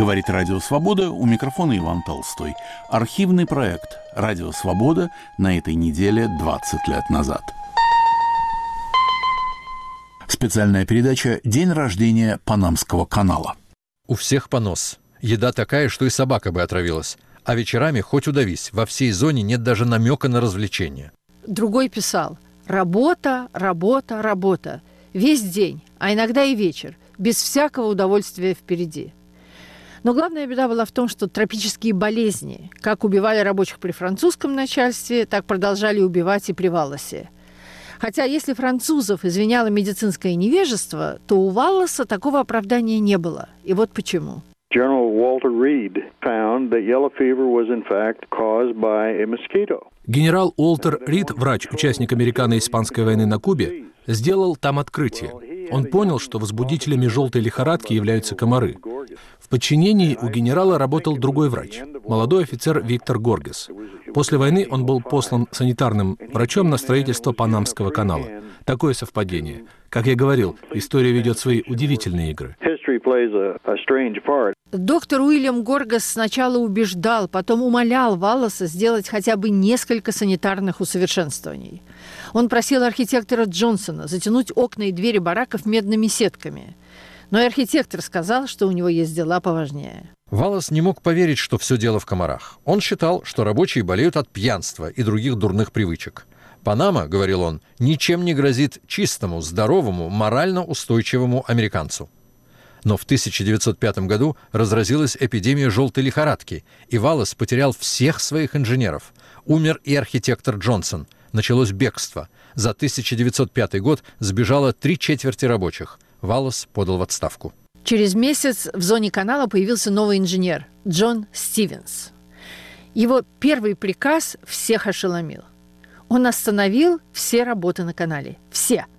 Говорит Радио Свобода, у микрофона Иван Толстой. Архивный проект «Радио Свобода» на этой неделе 20 лет назад. Специальная передача «День рождения Панамского канала». У всех понос. Еда такая, что и собака бы отравилась. А вечерами хоть удавись, во всей зоне нет даже намека на развлечение. Другой писал «Работа, работа, работа. Весь день, а иногда и вечер, без всякого удовольствия впереди». Но главная беда была в том, что тропические болезни, как убивали рабочих при французском начальстве, так продолжали убивать и при Валласе. Хотя если французов извиняло медицинское невежество, то у Валласа такого оправдания не было. И вот почему. General Walter Reed found that yellow fever was in fact caused by a mosquito. Генерал Уолтер Рид, врач, участник американо-испанской войны на Кубе, сделал там открытие. Он понял, что возбудителями желтой лихорадки являются комары. В подчинении у генерала работал другой врач, молодой офицер Виктор Горгес. После войны он был послан санитарным врачом на строительство Панамского канала. Такое совпадение. Как я говорил, история ведет свои удивительные игры. Доктор Уильям Горгас сначала убеждал, потом умолял Валласа сделать хотя бы несколько санитарных усовершенствований. Он просил архитектора Джонсона затянуть окна и двери бараков медными сетками. Но и архитектор сказал, что у него есть дела поважнее. Валас не мог поверить, что все дело в комарах. Он считал, что рабочие болеют от пьянства и других дурных привычек. Панама, говорил он, ничем не грозит чистому, здоровому, морально устойчивому американцу. Но в 1905 году разразилась эпидемия желтой лихорадки, и Валлас потерял всех своих инженеров. Умер и архитектор Джонсон. Началось бегство. За 1905 год сбежало три четверти рабочих. Валлас подал в отставку. Через месяц в зоне канала появился новый инженер – Джон Стивенс. Его первый приказ всех ошеломил. Он остановил все работы на канале. Все –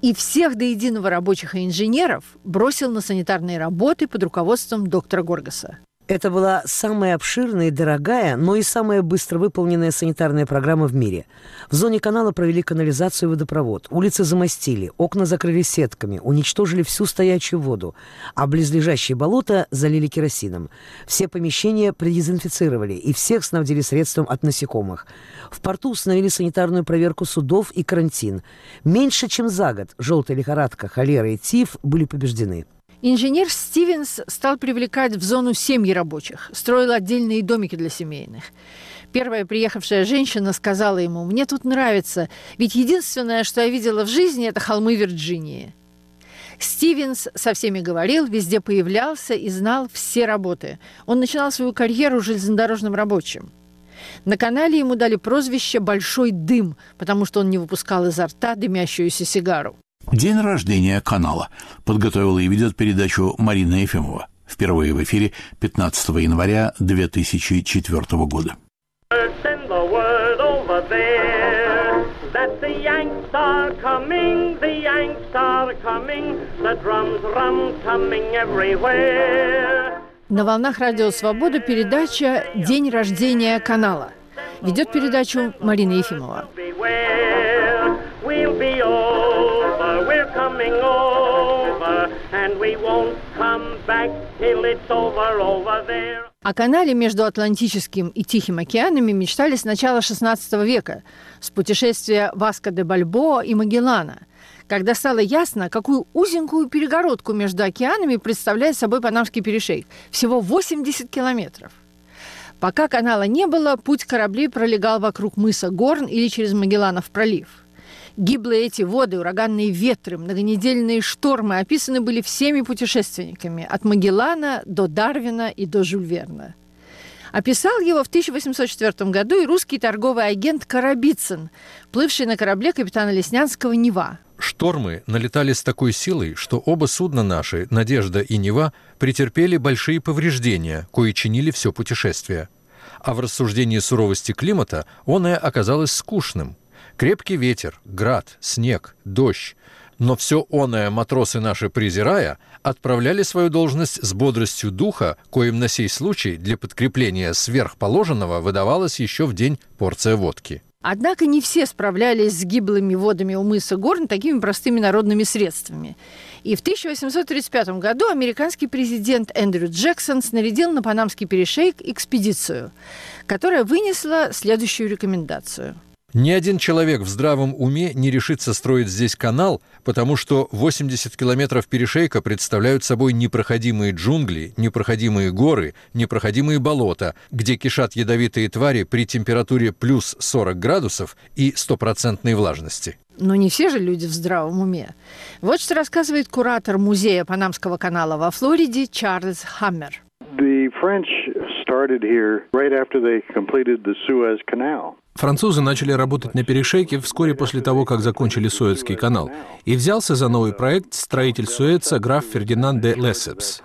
и всех до единого рабочих и инженеров бросил на санитарные работы под руководством доктора Горгаса. Это была самая обширная и дорогая, но и самая быстро выполненная санитарная программа в мире. В зоне канала провели канализацию и водопровод, улицы замостили, окна закрыли сетками, уничтожили всю стоячую воду, а близлежащие болота залили керосином. Все помещения предезинфицировали и всех снабдили средством от насекомых. В порту установили санитарную проверку судов и карантин. Меньше чем за год желтая лихорадка, холера и тиф были побеждены. Инженер Стивенс стал привлекать в зону семьи рабочих, строил отдельные домики для семейных. Первая приехавшая женщина сказала ему, «Мне тут нравится, ведь единственное, что я видела в жизни, это холмы Вирджинии». Стивенс со всеми говорил, везде появлялся и знал все работы. Он начинал свою карьеру железнодорожным рабочим. На канале ему дали прозвище «Большой дым», потому что он не выпускал изо рта дымящуюся сигару. День рождения канала. Подготовила и ведет передачу Марина Ефимова. Впервые в эфире 15 января 2004 года. На волнах Радио Свобода передача «День рождения канала». Ведет передачу Марина Ефимова. О канале между Атлантическим и Тихим океанами мечтали с начала XVI века, с путешествия Васка де Бальбоа и Магеллана, когда стало ясно, какую узенькую перегородку между океанами представляет собой Панамский перешейк. Всего 80 километров. Пока канала не было, путь кораблей пролегал вокруг мыса Горн или через Магелланов пролив – Гиблые эти воды, ураганные ветры, многонедельные штормы описаны были всеми путешественниками, от Магеллана до Дарвина и до Жюльверна. Описал его в 1804 году и русский торговый агент Карабицын, плывший на корабле капитана Леснянского «Нева». Штормы налетали с такой силой, что оба судна наши, «Надежда» и «Нева», претерпели большие повреждения, кои чинили все путешествие. А в рассуждении суровости климата оное оказалось скучным – Крепкий ветер, град, снег, дождь. Но все оное матросы наши презирая, отправляли свою должность с бодростью духа, коим на сей случай для подкрепления сверхположенного выдавалась еще в день порция водки. Однако не все справлялись с гиблыми водами у мыса Горн такими простыми народными средствами. И в 1835 году американский президент Эндрю Джексон снарядил на Панамский перешейк экспедицию, которая вынесла следующую рекомендацию – ни один человек в здравом уме не решится строить здесь канал, потому что 80 километров перешейка представляют собой непроходимые джунгли, непроходимые горы, непроходимые болота, где кишат ядовитые твари при температуре плюс 40 градусов и стопроцентной влажности. Но не все же люди в здравом уме. Вот что рассказывает куратор музея Панамского канала во Флориде Чарльз Хаммер. The French started here right after they completed the Suez Canal. Французы начали работать на перешейке вскоре после того, как закончили Суэцкий канал, и взялся за новый проект строитель Суэца граф Фердинанд де Лессепс.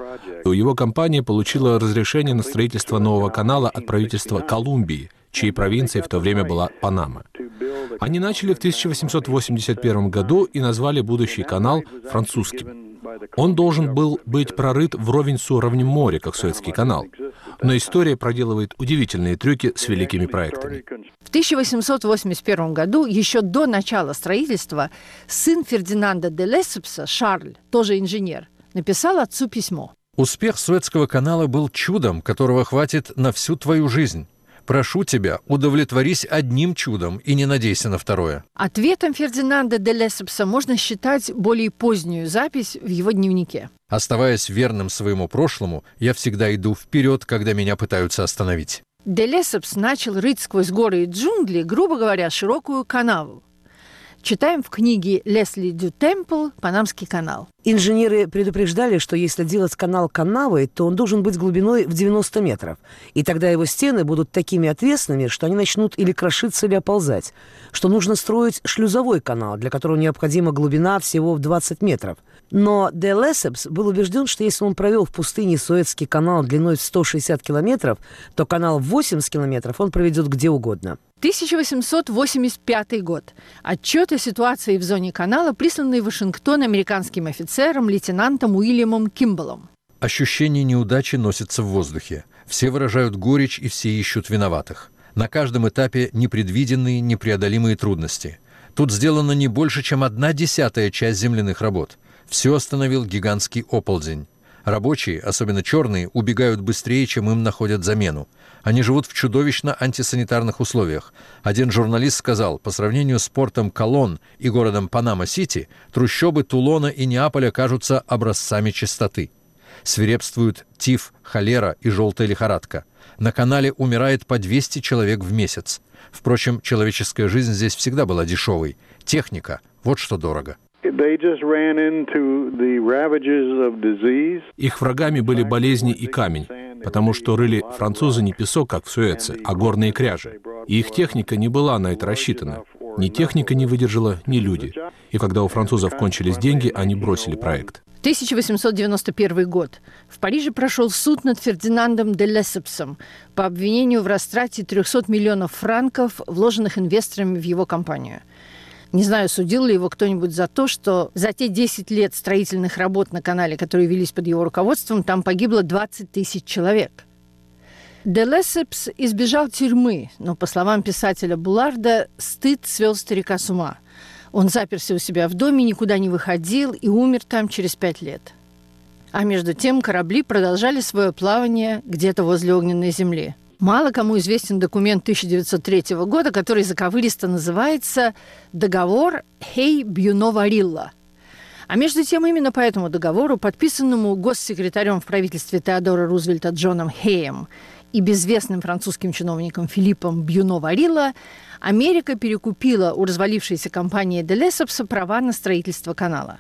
Его компания получила разрешение на строительство нового канала от правительства Колумбии, чьей провинцией в то время была Панама. Они начали в 1881 году и назвали будущий канал французским. Он должен был быть прорыт вровень с уровнем моря, как Суэцкий канал. Но история проделывает удивительные трюки с великими проектами. В 1881 году, еще до начала строительства, сын Фердинанда де Лессепса, Шарль, тоже инженер, написал отцу письмо. Успех Суэцкого канала был чудом, которого хватит на всю твою жизнь. Прошу тебя, удовлетворись одним чудом и не надейся на второе. Ответом Фердинанда де Лессепса можно считать более позднюю запись в его дневнике. Оставаясь верным своему прошлому, я всегда иду вперед, когда меня пытаются остановить. Де Лессепс начал рыть сквозь горы и джунгли, грубо говоря, широкую канаву. Читаем в книге Лесли Дю Темпл «Панамский канал». Инженеры предупреждали, что если делать канал канавой, то он должен быть глубиной в 90 метров. И тогда его стены будут такими отвесными, что они начнут или крошиться, или оползать. Что нужно строить шлюзовой канал, для которого необходима глубина всего в 20 метров. Но Де Лесепс был убежден, что если он провел в пустыне Суэцкий канал длиной в 160 километров, то канал в 80 километров он проведет где угодно. 1885 год. Отчет о ситуации в зоне канала, присланный в Вашингтон американским офицером лейтенантом Уильямом Кимбалом. Ощущение неудачи носится в воздухе. Все выражают горечь и все ищут виноватых. На каждом этапе непредвиденные, непреодолимые трудности. Тут сделано не больше, чем одна десятая часть земляных работ. Все остановил гигантский оползень. Рабочие, особенно черные, убегают быстрее, чем им находят замену. Они живут в чудовищно антисанитарных условиях. Один журналист сказал, по сравнению с портом Колон и городом Панама-Сити, трущобы Тулона и Неаполя кажутся образцами чистоты. Свирепствуют тиф, холера и желтая лихорадка. На канале умирает по 200 человек в месяц. Впрочем, человеческая жизнь здесь всегда была дешевой. Техника – вот что дорого. Их врагами были болезни и камень, потому что рыли французы не песок, как в Суэце, а горные кряжи. И их техника не была на это рассчитана. Ни техника не выдержала, ни люди. И когда у французов кончились деньги, они бросили проект. 1891 год. В Париже прошел суд над Фердинандом де Лессепсом по обвинению в растрате 300 миллионов франков, вложенных инвесторами в его компанию – не знаю, судил ли его кто-нибудь за то, что за те 10 лет строительных работ на канале, которые велись под его руководством, там погибло 20 тысяч человек. Де Лессепс избежал тюрьмы, но, по словам писателя Буларда, стыд свел старика с ума. Он заперся у себя в доме, никуда не выходил и умер там через пять лет. А между тем корабли продолжали свое плавание где-то возле огненной земли – Мало кому известен документ 1903 года, который заковыристо называется «Договор Хей-Бьюно-Варилла». А между тем, именно по этому договору, подписанному госсекретарем в правительстве Теодора Рузвельта Джоном Хеем и безвестным французским чиновником Филиппом Бьюно-Варилла, Америка перекупила у развалившейся компании Делесопса права на строительство канала.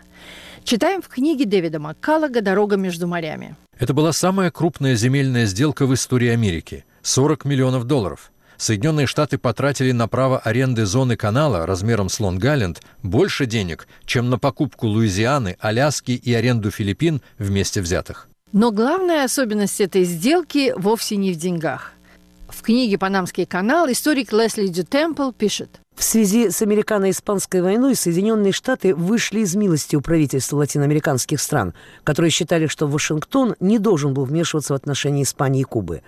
Читаем в книге Дэвида Маккаллага «Дорога между морями». Это была самая крупная земельная сделка в истории Америки – 40 миллионов долларов. Соединенные Штаты потратили на право аренды зоны канала размером с Лонг-Айленд больше денег, чем на покупку Луизианы, Аляски и аренду Филиппин вместе взятых. Но главная особенность этой сделки вовсе не в деньгах. В книге «Панамский канал» историк Лесли Дютемпл пишет. В связи с американо-испанской войной Соединенные Штаты вышли из милости у правительства латиноамериканских стран, которые считали, что Вашингтон не должен был вмешиваться в отношения Испании и Кубы.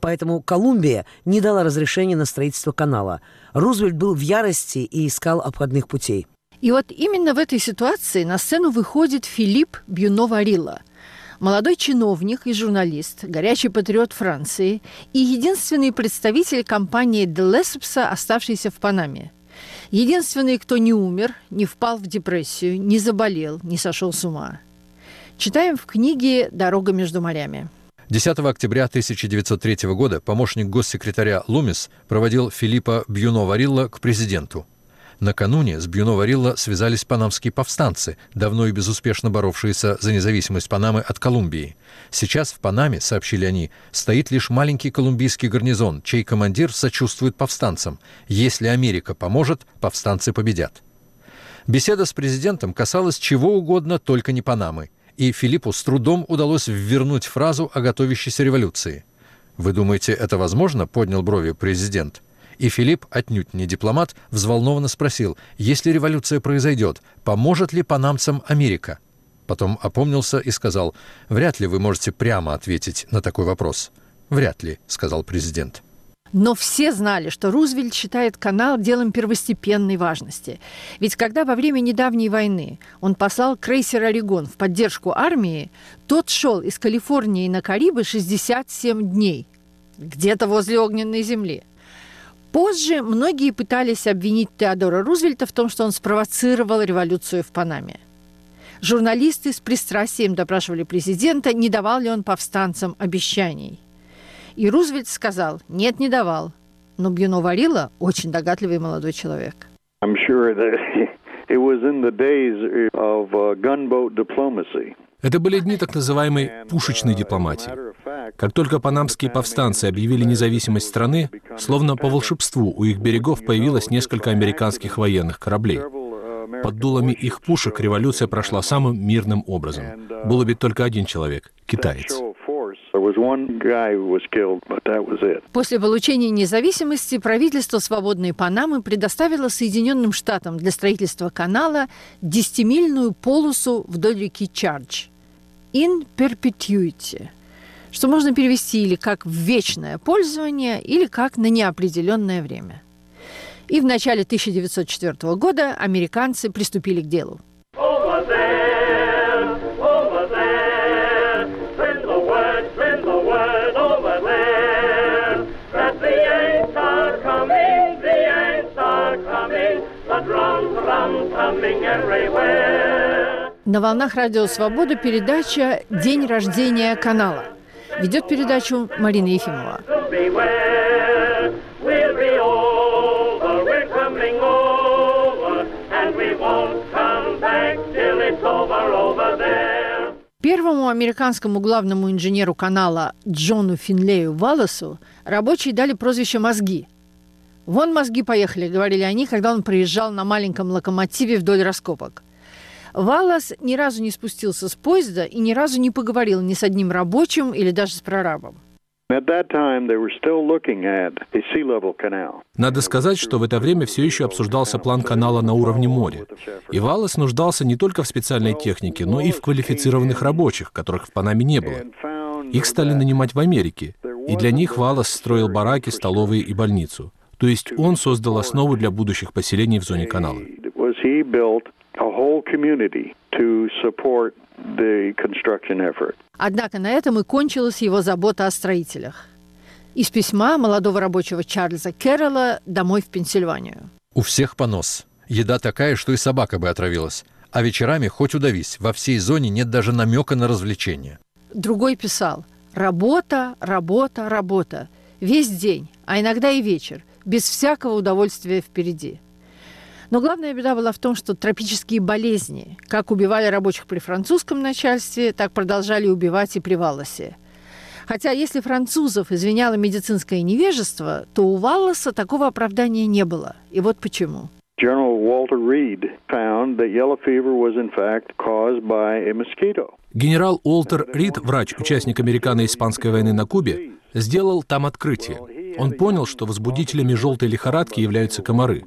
Поэтому Колумбия не дала разрешения на строительство канала. Рузвельт был в ярости и искал обходных путей. И вот именно в этой ситуации на сцену выходит Филипп Бюно-Варилла – молодой чиновник и журналист, горячий патриот Франции и единственный представитель компании Делесепса, оставшийся в Панаме. Единственный, кто не умер, не впал в депрессию, не заболел, не сошел с ума. Читаем в книге «Дорога между морями». 10 октября 1903 года помощник госсекретаря Лумис проводил Филиппа Бьюно-Варилла к президенту – Накануне с Бьюно-Варилла связались панамские повстанцы, давно и безуспешно боровшиеся за независимость Панамы от Колумбии. Сейчас в Панаме, сообщили они, стоит лишь маленький колумбийский гарнизон, чей командир сочувствует повстанцам. Если Америка поможет, повстанцы победят. Беседа с президентом касалась чего угодно, только не Панамы. И Филиппу с трудом удалось ввернуть фразу о готовящейся революции. «Вы думаете, это возможно?» – поднял брови президент – и Филипп, отнюдь не дипломат, взволнованно спросил, если революция произойдет, поможет ли панамцам Америка? Потом опомнился и сказал, вряд ли вы можете прямо ответить на такой вопрос. Вряд ли, сказал президент. Но все знали, что Рузвельт считает канал делом первостепенной важности. Ведь когда во время недавней войны он послал крейсер «Орегон» в поддержку армии, тот шел из Калифорнии на Карибы 67 дней, где-то возле огненной земли – Позже многие пытались обвинить Теодора Рузвельта в том, что он спровоцировал революцию в Панаме. Журналисты с пристрастием допрашивали президента, не давал ли он повстанцам обещаний. И Рузвельт сказал, нет, не давал. Но Бьюно Варила очень догадливый молодой человек. I'm sure that it was in the days of uh, gunboat diplomacy. Это были дни так называемой пушечной дипломатии. Как только панамские повстанцы объявили независимость страны, словно по волшебству у их берегов появилось несколько американских военных кораблей. Под дулами их пушек революция прошла самым мирным образом. Был убит только один человек — китаец. После получения независимости правительство свободной Панамы предоставило Соединенным Штатам для строительства канала 10-мильную полосу вдоль реки Чардж – in perpetuity, что можно перевести или как в вечное пользование, или как на неопределенное время. И в начале 1904 года американцы приступили к делу. На волнах Радио Свобода передача «День рождения канала». Ведет передачу Марина Ефимова. Первому американскому главному инженеру канала Джону Финлею Валласу рабочие дали прозвище «Мозги». «Вон мозги поехали», — говорили они, когда он проезжал на маленьком локомотиве вдоль раскопок – Валас ни разу не спустился с поезда и ни разу не поговорил ни с одним рабочим или даже с прорабом. Надо сказать, что в это время все еще обсуждался план канала на уровне моря. И Валас нуждался не только в специальной технике, но и в квалифицированных рабочих, которых в Панаме не было. Их стали нанимать в Америке, и для них Валас строил бараки, столовые и больницу. То есть он создал основу для будущих поселений в зоне канала. Однако на этом и кончилась его забота о строителях. Из письма молодого рабочего Чарльза Кэрролла домой в Пенсильванию. У всех понос. Еда такая, что и собака бы отравилась. А вечерами хоть удавись, во всей зоне нет даже намека на развлечение. Другой писал «Работа, работа, работа. Весь день, а иногда и вечер, без всякого удовольствия впереди». Но главная беда была в том, что тропические болезни, как убивали рабочих при французском начальстве, так продолжали убивать и при Валласе. Хотя если французов извиняло медицинское невежество, то у Валласа такого оправдания не было. И вот почему. General Walter Reed found that yellow fever was in fact caused by a mosquito. Генерал Уолтер Рид, врач, участник американо-испанской войны на Кубе, сделал там открытие. Он понял, что возбудителями желтой лихорадки являются комары.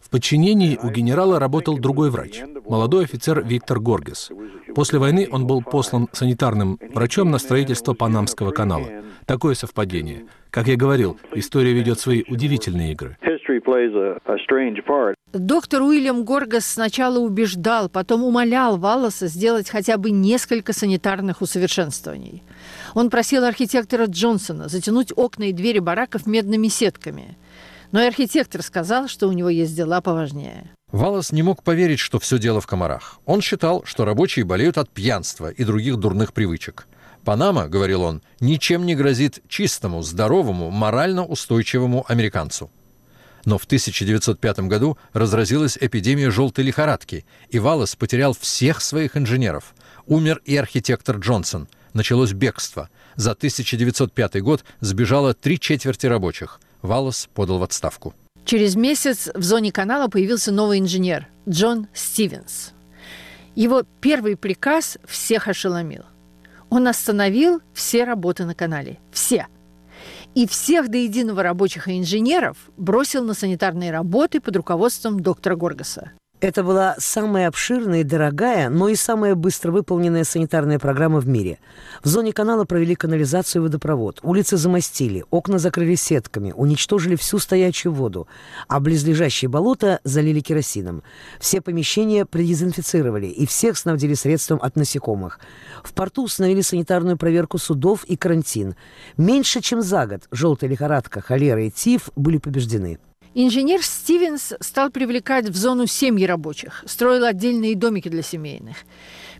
В подчинении у генерала работал другой врач, молодой офицер Виктор Горгес. После войны он был послан санитарным врачом на строительство Панамского канала. Такое совпадение. Как я говорил, история ведет свои удивительные игры. Доктор Уильям Горгас сначала убеждал, потом умолял Валласа сделать хотя бы несколько санитарных усовершенствований. Он просил архитектора Джонсона затянуть окна и двери бараков медными сетками. Но и архитектор сказал, что у него есть дела поважнее. Валлас не мог поверить, что все дело в комарах. Он считал, что рабочие болеют от пьянства и других дурных привычек. Панама, говорил он, ничем не грозит чистому, здоровому, морально устойчивому американцу. Но в 1905 году разразилась эпидемия желтой лихорадки, и Валлас потерял всех своих инженеров. Умер и архитектор Джонсон. Началось бегство. За 1905 год сбежало три четверти рабочих. Валлас подал в отставку. Через месяц в зоне канала появился новый инженер Джон Стивенс. Его первый приказ всех ошеломил – он остановил все работы на канале. Все. И всех до единого рабочих и инженеров бросил на санитарные работы под руководством доктора Горгаса. Это была самая обширная и дорогая, но и самая быстро выполненная санитарная программа в мире. В зоне канала провели канализацию и водопровод, улицы замостили, окна закрыли сетками, уничтожили всю стоячую воду, а близлежащие болота залили керосином. Все помещения предезинфицировали и всех снабдили средством от насекомых. В порту установили санитарную проверку судов и карантин. Меньше чем за год желтая лихорадка, холера и тиф были побеждены. Инженер Стивенс стал привлекать в зону семьи рабочих, строил отдельные домики для семейных.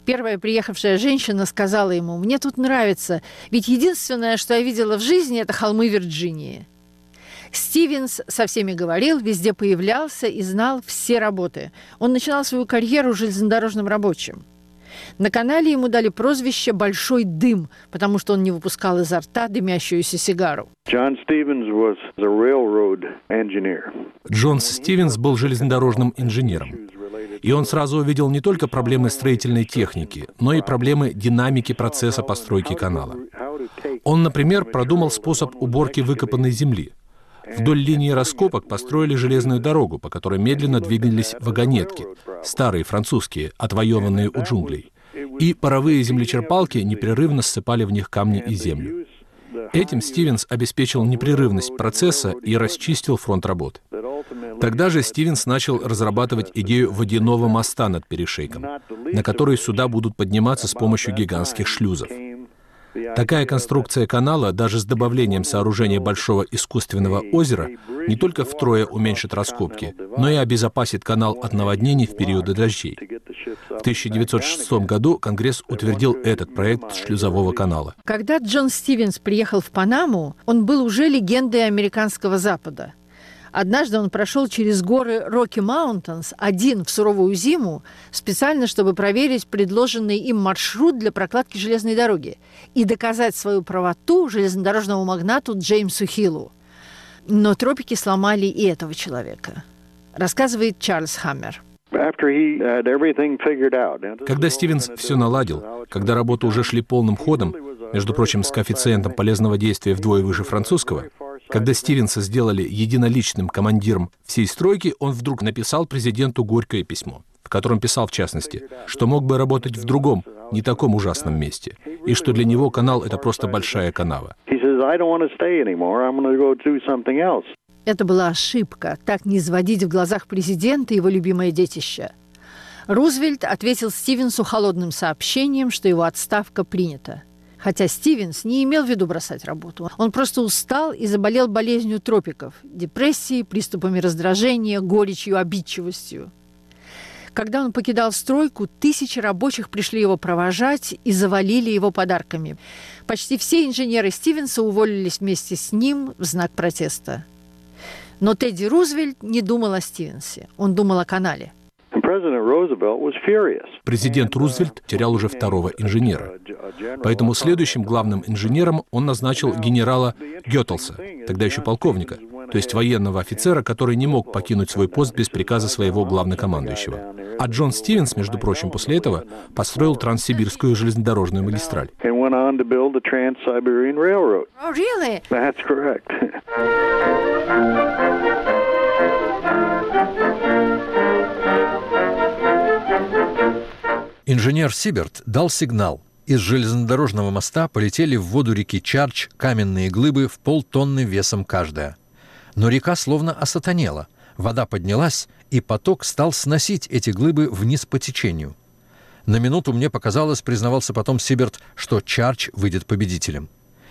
Первая приехавшая женщина сказала ему, «Мне тут нравится, ведь единственное, что я видела в жизни, это холмы Вирджинии». Стивенс со всеми говорил, везде появлялся и знал все работы. Он начинал свою карьеру железнодорожным рабочим – на канале ему дали прозвище «Большой дым», потому что он не выпускал изо рта дымящуюся сигару. Джон Стивенс был железнодорожным инженером. И он сразу увидел не только проблемы строительной техники, но и проблемы динамики процесса постройки канала. Он, например, продумал способ уборки выкопанной земли. Вдоль линии раскопок построили железную дорогу, по которой медленно двигались вагонетки, старые французские, отвоеванные у джунглей. И паровые землечерпалки непрерывно ссыпали в них камни и землю. Этим Стивенс обеспечил непрерывность процесса и расчистил фронт работ. Тогда же Стивенс начал разрабатывать идею водяного моста над перешейком, на который сюда будут подниматься с помощью гигантских шлюзов. Такая конструкция канала, даже с добавлением сооружения большого искусственного озера, не только втрое уменьшит раскопки, но и обезопасит канал от наводнений в периоды дождей. В 1906 году Конгресс утвердил этот проект шлюзового канала. Когда Джон Стивенс приехал в Панаму, он был уже легендой американского Запада. Однажды он прошел через горы Роки Маунтенс один в суровую зиму, специально, чтобы проверить предложенный им маршрут для прокладки железной дороги и доказать свою правоту железнодорожному магнату Джеймсу Хиллу. Но тропики сломали и этого человека, рассказывает Чарльз Хаммер. Когда Стивенс все наладил, когда работы уже шли полным ходом, между прочим, с коэффициентом полезного действия вдвое выше французского, когда Стивенса сделали единоличным командиром всей стройки, он вдруг написал президенту горькое письмо, в котором писал, в частности, что мог бы работать в другом, не таком ужасном месте, и что для него канал — это просто большая канава. Это была ошибка, так не изводить в глазах президента его любимое детище. Рузвельт ответил Стивенсу холодным сообщением, что его отставка принята. Хотя Стивенс не имел в виду бросать работу. Он просто устал и заболел болезнью тропиков, депрессией, приступами раздражения, горечью, обидчивостью. Когда он покидал стройку, тысячи рабочих пришли его провожать и завалили его подарками. Почти все инженеры Стивенса уволились вместе с ним в знак протеста. Но Тедди Рузвельт не думал о Стивенсе, он думал о канале. Президент Рузвельт терял уже второго инженера. Поэтому следующим главным инженером он назначил генерала Геттелса, тогда еще полковника. То есть военного офицера, который не мог покинуть свой пост без приказа своего главнокомандующего. А Джон Стивенс, между прочим, после этого построил Транссибирскую железнодорожную магистраль. Oh, really? That's correct. Инженер Сиберт дал сигнал. Из железнодорожного моста полетели в воду реки Чарч каменные глыбы в полтонны весом каждая. Но река словно осатанела. Вода поднялась, и поток стал сносить эти глыбы вниз по течению. На минуту мне показалось, признавался потом Сиберт, что Чарч выйдет победителем.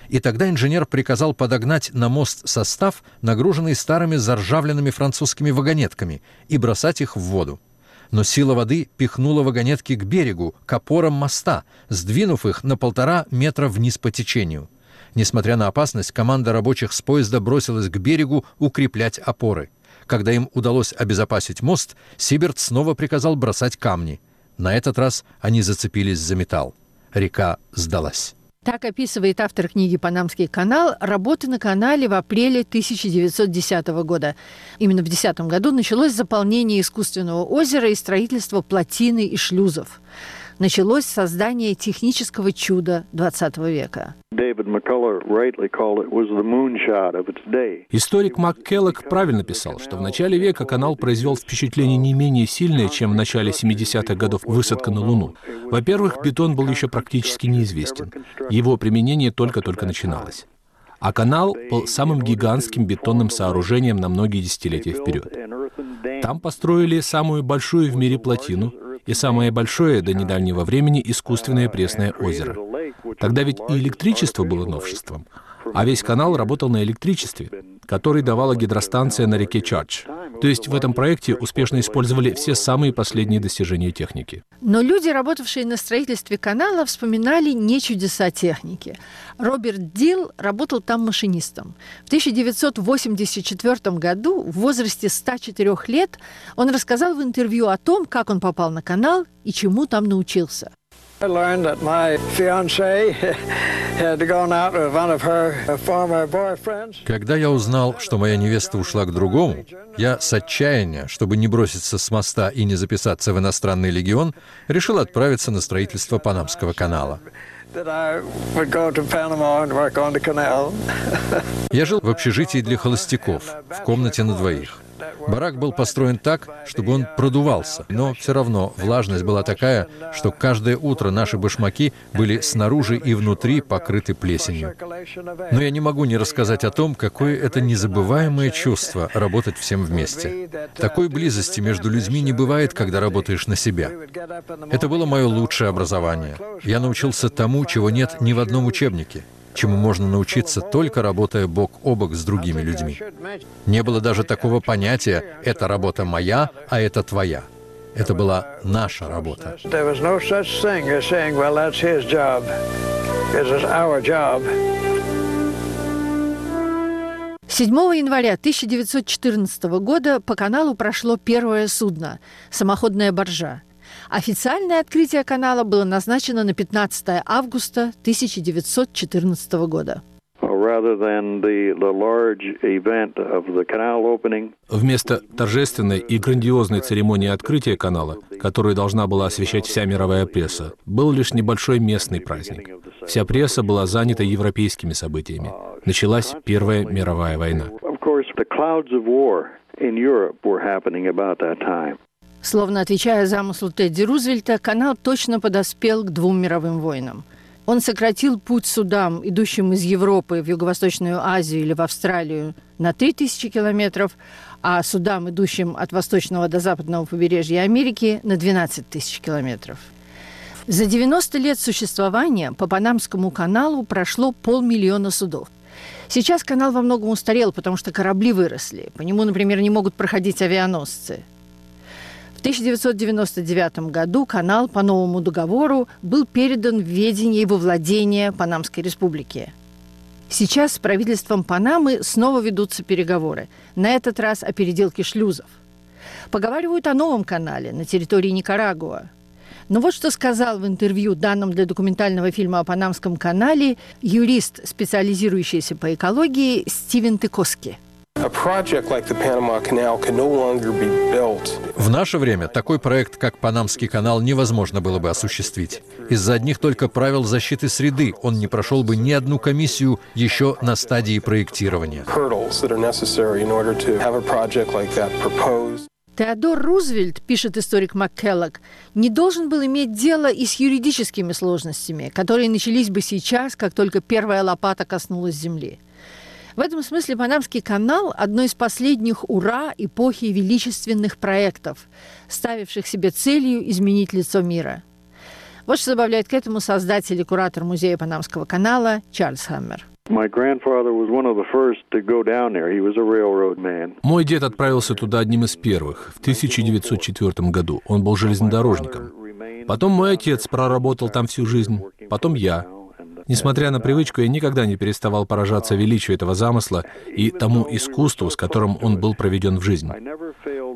И тогда инженер приказал подогнать на мост состав, нагруженный старыми заржавленными французскими вагонетками, и бросать их в воду но сила воды пихнула вагонетки к берегу, к опорам моста, сдвинув их на полтора метра вниз по течению. Несмотря на опасность, команда рабочих с поезда бросилась к берегу укреплять опоры. Когда им удалось обезопасить мост, Сиберт снова приказал бросать камни. На этот раз они зацепились за металл. Река сдалась. Так описывает автор книги «Панамский канал» работы на канале в апреле 1910 года. Именно в 2010 году началось заполнение искусственного озера и строительство плотины и шлюзов началось создание технического чуда XX века. Историк МакКеллок правильно писал, что в начале века канал произвел впечатление не менее сильное, чем в начале 70-х годов высадка на Луну. Во-первых, бетон был еще практически неизвестен. Его применение только-только начиналось. А канал был самым гигантским бетонным сооружением на многие десятилетия вперед. Там построили самую большую в мире плотину — и самое большое до недавнего времени искусственное пресное озеро. Тогда ведь и электричество было новшеством, а весь канал работал на электричестве, который давала гидростанция на реке Чардж. То есть в этом проекте успешно использовали все самые последние достижения техники. Но люди, работавшие на строительстве канала, вспоминали не чудеса техники. Роберт Дил работал там машинистом. В 1984 году, в возрасте 104 лет, он рассказал в интервью о том, как он попал на канал и чему там научился. Когда я узнал, что моя невеста ушла к другому, я с отчаяния, чтобы не броситься с моста и не записаться в иностранный легион, решил отправиться на строительство Панамского канала. Я жил в общежитии для холостяков, в комнате на двоих. Барак был построен так, чтобы он продувался, но все равно влажность была такая, что каждое утро наши башмаки были снаружи и внутри покрыты плесенью. Но я не могу не рассказать о том, какое это незабываемое чувство работать всем вместе. Такой близости между людьми не бывает, когда работаешь на себя. Это было мое лучшее образование. Я научился тому, чего нет ни в одном учебнике чему можно научиться только работая бок о бок с другими людьми. Не было даже такого понятия «это работа моя, а это твоя». Это была наша работа. 7 января 1914 года по каналу прошло первое судно – самоходная баржа. Официальное открытие канала было назначено на 15 августа 1914 года. Вместо торжественной и грандиозной церемонии открытия канала, которую должна была освещать вся мировая пресса, был лишь небольшой местный праздник. Вся пресса была занята европейскими событиями. Началась Первая мировая война. Словно отвечая замыслу Тедди Рузвельта, канал точно подоспел к двум мировым войнам. Он сократил путь судам, идущим из Европы в Юго-Восточную Азию или в Австралию, на 3000 километров, а судам, идущим от восточного до западного побережья Америки, на 12 тысяч километров. За 90 лет существования по Панамскому каналу прошло полмиллиона судов. Сейчас канал во многом устарел, потому что корабли выросли. По нему, например, не могут проходить авианосцы. В 1999 году канал по новому договору был передан в ведение и во Панамской республики. Сейчас с правительством Панамы снова ведутся переговоры, на этот раз о переделке шлюзов. Поговаривают о новом канале на территории Никарагуа. Но вот что сказал в интервью, данном для документального фильма о Панамском канале, юрист, специализирующийся по экологии Стивен Тыкоски – В наше время такой проект, как Панамский канал, невозможно было бы осуществить. Из-за одних только правил защиты среды он не прошел бы ни одну комиссию еще на стадии проектирования. Теодор Рузвельт, пишет историк МакКеллог, не должен был иметь дело и с юридическими сложностями, которые начались бы сейчас, как только первая лопата коснулась земли. В этом смысле Панамский канал – одно из последних ура эпохи величественных проектов, ставивших себе целью изменить лицо мира. Вот что добавляет к этому создатель и куратор музея Панамского канала Чарльз Хаммер. Мой дед отправился туда одним из первых, в 1904 году. Он был железнодорожником. Потом мой отец проработал там всю жизнь, потом я. Несмотря на привычку, я никогда не переставал поражаться величию этого замысла и тому искусству, с которым он был проведен в жизнь.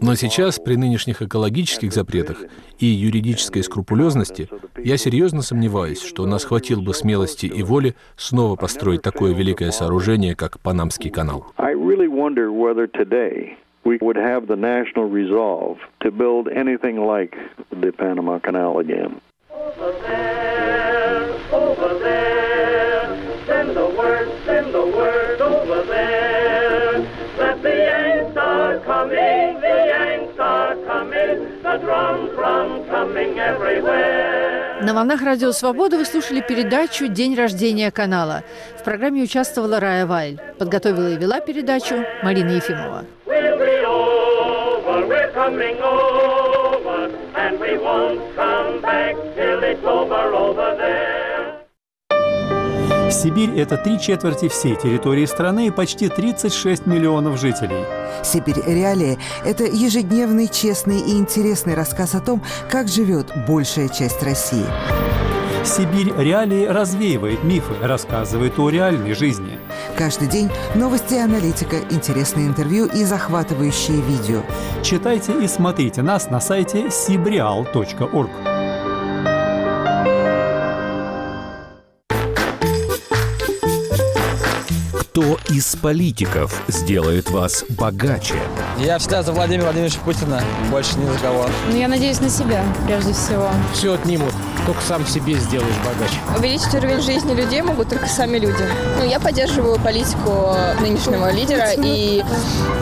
Но сейчас, при нынешних экологических запретах и юридической скрупулезности, я серьезно сомневаюсь, что у нас хватило бы смелости и воли снова построить такое великое сооружение, как Панамский канал. we would have the national resolve to build anything like the Panama Canal again. На волнах Радио Свобода вы слушали передачу «День рождения канала». В программе участвовала Рая Вайль. Подготовила и вела передачу Марина Ефимова. Сибирь – это три четверти всей территории страны и почти 36 миллионов жителей. «Сибирь. Реалии» – это ежедневный, честный и интересный рассказ о том, как живет большая часть России. Сибирь реалии развеивает мифы, рассказывает о реальной жизни. Каждый день новости и аналитика, интересные интервью и захватывающие видео. Читайте и смотрите нас на сайте sibrial.org. Кто из политиков сделает вас богаче? Я всегда за Владимира Владимировича Путина, больше ни за кого. Ну, я надеюсь на себя, прежде всего. Все отнимут, только сам себе сделаешь богаче. Увеличить уровень жизни людей могут только сами люди. Ну, я поддерживаю политику нынешнего лидера и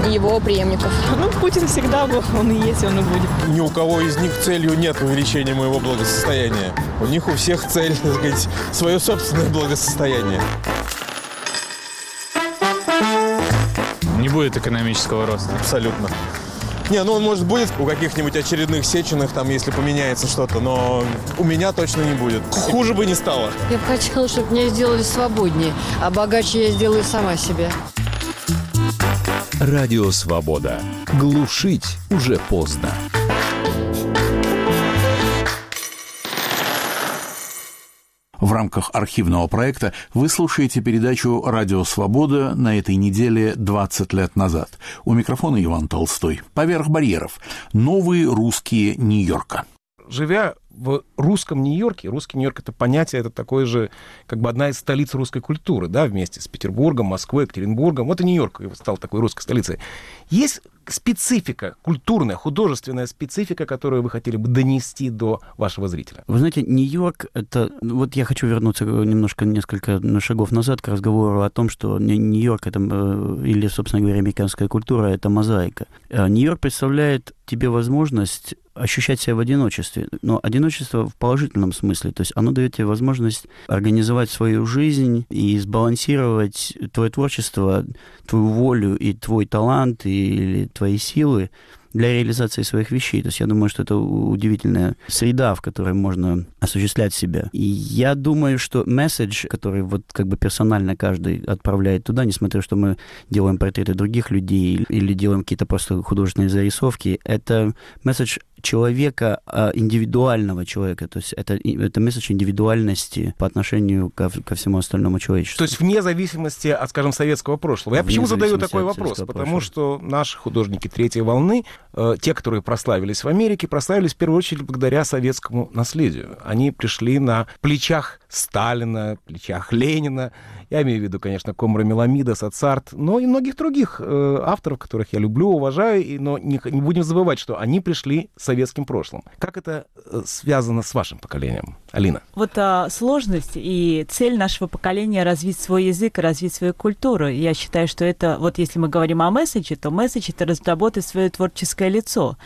его преемников. Ну, Путин всегда был, он и есть, он и будет. Ни у кого из них целью нет увеличения моего благосостояния. У них у всех цель, так сказать, свое собственное благосостояние. Не будет экономического роста. Абсолютно. Не, ну он, может, будет у каких-нибудь очередных сеченых, там, если поменяется что-то, но у меня точно не будет. Хуже бы не стало. Я бы хотела, чтобы меня сделали свободнее, а богаче я сделаю сама себе. Радио «Свобода». Глушить уже поздно. В рамках архивного проекта вы слушаете передачу «Радио Свобода» на этой неделе 20 лет назад. У микрофона Иван Толстой. «Поверх барьеров. Новые русские Нью-Йорка». Живя в русском Нью-Йорке, русский Нью-Йорк — это понятие, это такое же, как бы одна из столиц русской культуры, да, вместе с Петербургом, Москвой, Екатеринбургом. Вот и Нью-Йорк стал такой русской столицей. Есть специфика, культурная, художественная специфика, которую вы хотели бы донести до вашего зрителя? Вы знаете, Нью-Йорк — это... Вот я хочу вернуться немножко, несколько шагов назад к разговору о том, что Нью-Йорк — это, э, или, собственно говоря, американская культура — это мозаика. Э, Нью-Йорк представляет тебе возможность ощущать себя в одиночестве, но одиночество в положительном смысле, то есть оно дает тебе возможность организовать свою жизнь и сбалансировать твое творчество, твою волю и твой талант или твои силы для реализации своих вещей. То есть я думаю, что это удивительная среда, в которой можно осуществлять себя. И я думаю, что месседж, который вот как бы персонально каждый отправляет туда, несмотря что мы делаем портреты других людей или делаем какие-то просто художественные зарисовки, это месседж человека, а, индивидуального человека. То есть это, это месседж индивидуальности по отношению ко, ко всему остальному человечеству. То есть вне зависимости от, скажем, советского прошлого. Я вне почему задаю такой вопрос? Потому прошлого. что наши художники третьей волны, те, которые прославились в Америке, прославились в первую очередь благодаря советскому наследию. Они пришли на плечах Сталина, плечах Ленина. Я имею в виду, конечно, Комра Меламида, Сацарт, но и многих других э, авторов, которых я люблю, уважаю, и, но не, не будем забывать, что они пришли с советским прошлым. Как это э, связано с вашим поколением? Алина. Вот а, сложность и цель нашего поколения развить свой язык, развить свою культуру. Я считаю, что это, вот если мы говорим о месседже, то месседж — это разработать свое творческое лицо.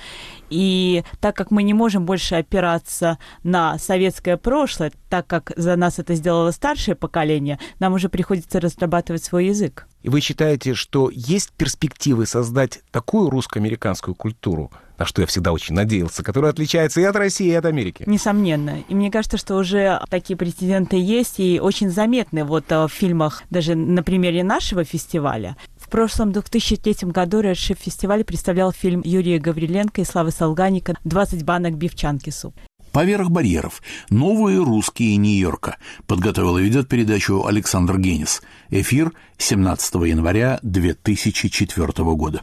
И так как мы не можем больше опираться на советское прошлое, так как за нас это сделало старшее поколение, нам уже приходится разрабатывать свой язык. И вы считаете, что есть перспективы создать такую русско-американскую культуру, на что я всегда очень надеялся, которая отличается и от России, и от Америки? Несомненно. И мне кажется, что уже такие прецеденты есть и очень заметны вот э, в фильмах, даже на примере нашего фестиваля. Прошлом 2003 году Red фестиваль представлял фильм Юрия Гавриленко и Славы Солганика «20 банок бифчанки суп». «Поверх барьеров. Новые русские Нью-Йорка» подготовил и ведет передачу Александр Генис. Эфир 17 января 2004 года.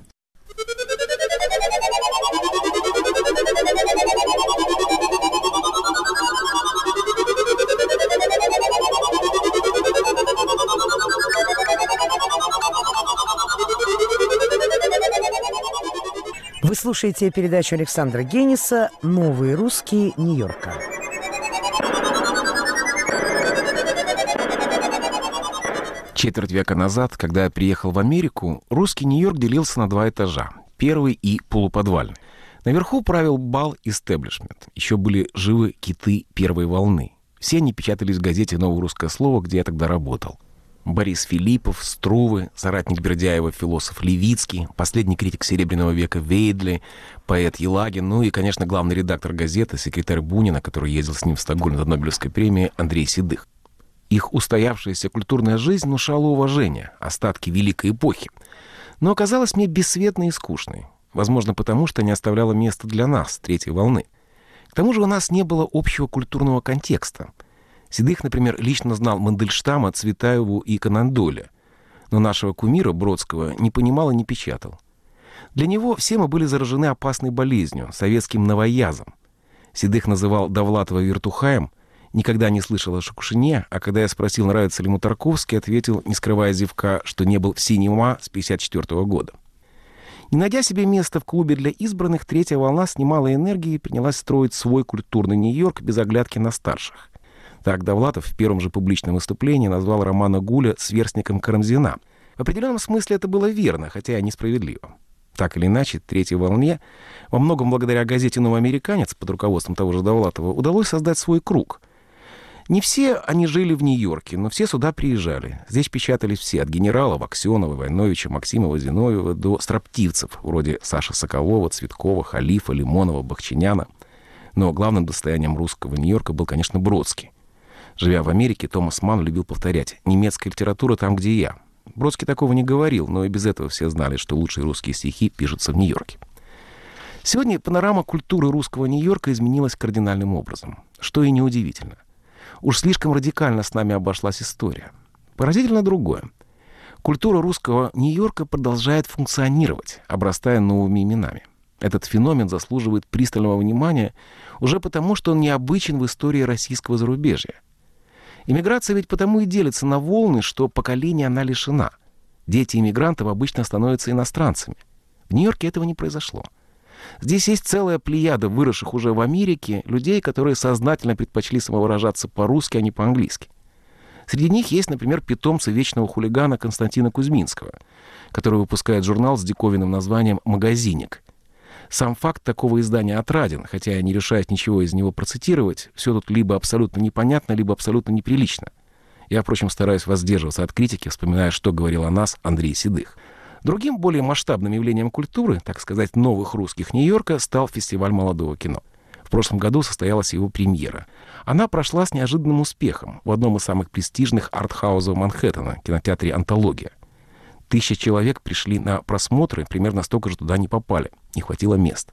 Вы слушаете передачу Александра Гениса «Новые русские Нью-Йорка». Четверть века назад, когда я приехал в Америку, русский Нью-Йорк делился на два этажа. Первый и полуподвальный. Наверху правил бал истеблишмент. Еще были живы киты первой волны. Все они печатались в газете «Новое русское слово», где я тогда работал – Борис Филиппов, Струвы, соратник Бердяева, философ Левицкий, последний критик Серебряного века Вейдли, поэт Елагин, ну и, конечно, главный редактор газеты, секретарь Бунина, который ездил с ним в Стокгольм за Нобелевской премией, Андрей Седых. Их устоявшаяся культурная жизнь внушала уважение, остатки великой эпохи. Но оказалась мне бесцветной и скучной. Возможно, потому что не оставляла места для нас, третьей волны. К тому же у нас не было общего культурного контекста — Седых, например, лично знал Мандельштама, Цветаеву и Канандоля, но нашего кумира Бродского не понимал и не печатал. Для него все мы были заражены опасной болезнью, советским новоязом. Седых называл Довлатова вертухаем, никогда не слышал о Шукшине, а когда я спросил, нравится ли ему Тарковский, ответил, не скрывая зевка, что не был в «Синема» с 54 года. Не найдя себе места в клубе для избранных, третья волна с немалой энергией принялась строить свой культурный Нью-Йорк без оглядки на старших. Так Довлатов в первом же публичном выступлении назвал Романа Гуля сверстником Карамзина. В определенном смысле это было верно, хотя и несправедливо. Так или иначе, третьей волне, во многом благодаря газете «Новый американец» под руководством того же Довлатова, удалось создать свой круг. Не все они жили в Нью-Йорке, но все сюда приезжали. Здесь печатались все, от генералов Аксенова, Войновича, Максимова, Зиновьева до строптивцев, вроде Саши Соколова, Цветкова, Халифа, Лимонова, Бахчиняна. Но главным достоянием русского Нью-Йорка был, конечно, Бродский. Живя в Америке, Томас Манн любил повторять «немецкая литература там, где я». Бродский такого не говорил, но и без этого все знали, что лучшие русские стихи пишутся в Нью-Йорке. Сегодня панорама культуры русского Нью-Йорка изменилась кардинальным образом, что и неудивительно. Уж слишком радикально с нами обошлась история. Поразительно другое. Культура русского Нью-Йорка продолжает функционировать, обрастая новыми именами. Этот феномен заслуживает пристального внимания уже потому, что он необычен в истории российского зарубежья – Иммиграция ведь потому и делится на волны, что поколение она лишена. Дети иммигрантов обычно становятся иностранцами. В Нью-Йорке этого не произошло. Здесь есть целая плеяда выросших уже в Америке людей, которые сознательно предпочли самовыражаться по-русски, а не по-английски. Среди них есть, например, питомцы вечного хулигана Константина Кузьминского, который выпускает журнал с диковинным названием «Магазинник», сам факт такого издания отраден, хотя я не решаюсь ничего из него процитировать, все тут либо абсолютно непонятно, либо абсолютно неприлично. Я, впрочем, стараюсь воздерживаться от критики, вспоминая, что говорил о нас Андрей Седых. Другим более масштабным явлением культуры, так сказать, новых русских Нью-Йорка, стал фестиваль молодого кино. В прошлом году состоялась его премьера. Она прошла с неожиданным успехом в одном из самых престижных артхаузов Манхэттена, кинотеатре «Антология». Тысяча человек пришли на просмотры, примерно столько же туда не попали. Не хватило мест.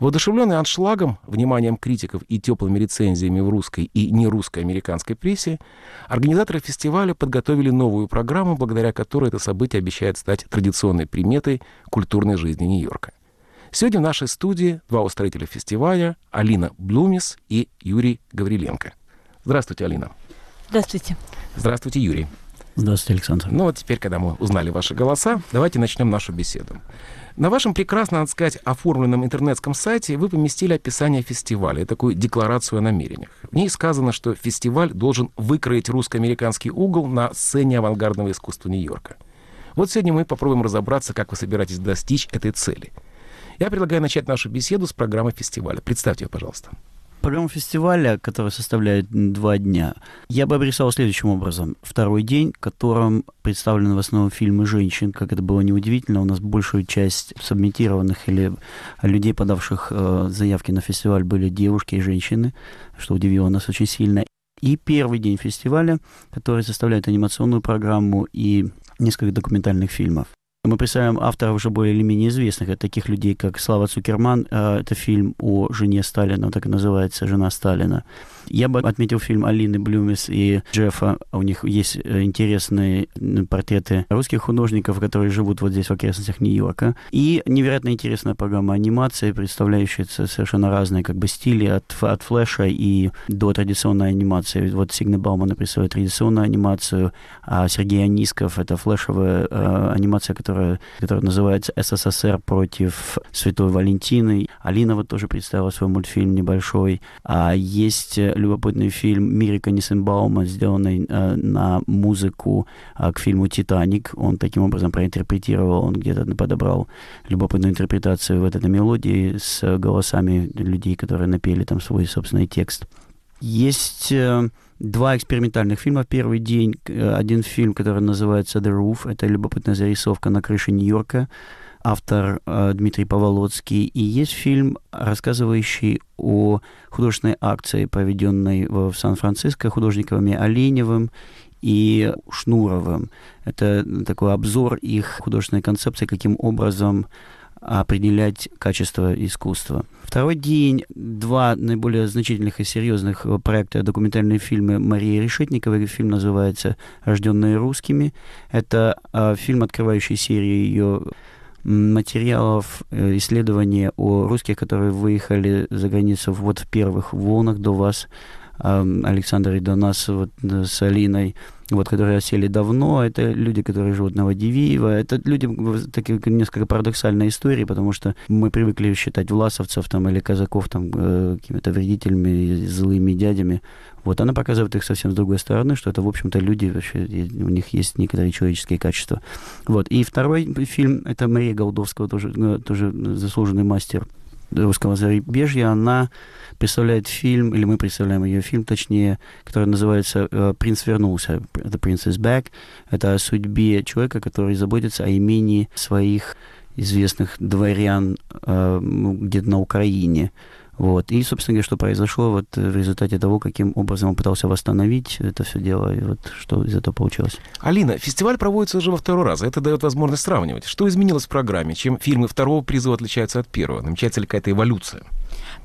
Воодушевленный аншлагом, вниманием критиков и теплыми рецензиями в русской и нерусской американской прессе, организаторы фестиваля подготовили новую программу, благодаря которой это событие обещает стать традиционной приметой культурной жизни Нью-Йорка. Сегодня в нашей студии два устроителя фестиваля Алина Блумис и Юрий Гавриленко. Здравствуйте, Алина. Здравствуйте. Здравствуйте, Юрий. Здравствуйте, Александр. Ну вот теперь, когда мы узнали ваши голоса, давайте начнем нашу беседу. На вашем прекрасно, надо сказать, оформленном интернетском сайте вы поместили описание фестиваля, такую декларацию о намерениях. В ней сказано, что фестиваль должен выкроить русско-американский угол на сцене авангардного искусства Нью-Йорка. Вот сегодня мы попробуем разобраться, как вы собираетесь достичь этой цели. Я предлагаю начать нашу беседу с программы фестиваля. Представьте ее, пожалуйста. Программа фестиваля, которая составляет два дня, я бы обрисовал следующим образом. Второй день, в котором представлены в основном фильмы женщин, как это было неудивительно, у нас большую часть сабмитированных или людей, подавших э, заявки на фестиваль, были девушки и женщины, что удивило нас очень сильно. И первый день фестиваля, который составляет анимационную программу и несколько документальных фильмов. Мы представляем авторов уже более или менее известных. Таких людей, как Слава Цукерман. Э, это фильм о жене Сталина, так и называется «Жена Сталина». Я бы отметил фильм Алины Блюмис и Джеффа. У них есть э, интересные портреты русских художников, которые живут вот здесь, в окрестностях Нью-Йорка. И невероятно интересная программа анимации, представляющая совершенно разные как бы стили от, от флеша и до традиционной анимации. Вот Сигна Баумана представляет традиционную анимацию, а Сергей Анисков — это флешевая э, анимация, которая, которая называется «СССР против Святой Валентины». Алина вот тоже представила свой мультфильм небольшой. А есть любопытный фильм Мирика Нисенбаума, сделанный э, на музыку э, к фильму «Титаник». Он таким образом проинтерпретировал, он где-то подобрал любопытную интерпретацию в этой мелодии с голосами людей, которые напели там свой собственный текст. Есть э, два экспериментальных фильма. Первый день, э, один фильм, который называется «The Roof». Это любопытная зарисовка на крыше Нью-Йорка автор э, Дмитрий Поволоцкий. И есть фильм, рассказывающий о художественной акции, проведенной в Сан-Франциско художниками Оленевым и Шнуровым. Это такой обзор их художественной концепции, каким образом определять качество искусства. Второй день два наиболее значительных и серьезных проекта документальные фильмы Марии Решетниковой. Фильм называется «Рожденные русскими». Это э, фильм, открывающий серию ее материалов, э, исследования о русских, которые выехали за границу вот в первых волнах до вас, Александр и до нас вот э, с Алиной, вот, которые осели давно, это люди, которые живут на Вадивиево, это люди, такие несколько парадоксальные истории, потому что мы привыкли считать власовцев там или казаков там э, какими-то вредителями, злыми дядями, вот она показывает их совсем с другой стороны, что это, в общем-то, люди, вообще, у них есть некоторые человеческие качества. Вот. И второй фильм, это Мария Голдовского, тоже, ну, тоже заслуженный мастер русского зарубежья, она представляет фильм, или мы представляем ее фильм, точнее, который называется э, «Принц вернулся», «The Prince is Back». Это о судьбе человека, который заботится о имении своих известных дворян э, где-то на Украине. Вот. И, собственно говоря, что произошло вот в результате того, каким образом он пытался восстановить это все дело, и вот что из этого получилось. Алина, фестиваль проводится уже во второй раз. Это дает возможность сравнивать. Что изменилось в программе? Чем фильмы второго призыва отличаются от первого? Намечается ли какая-то эволюция?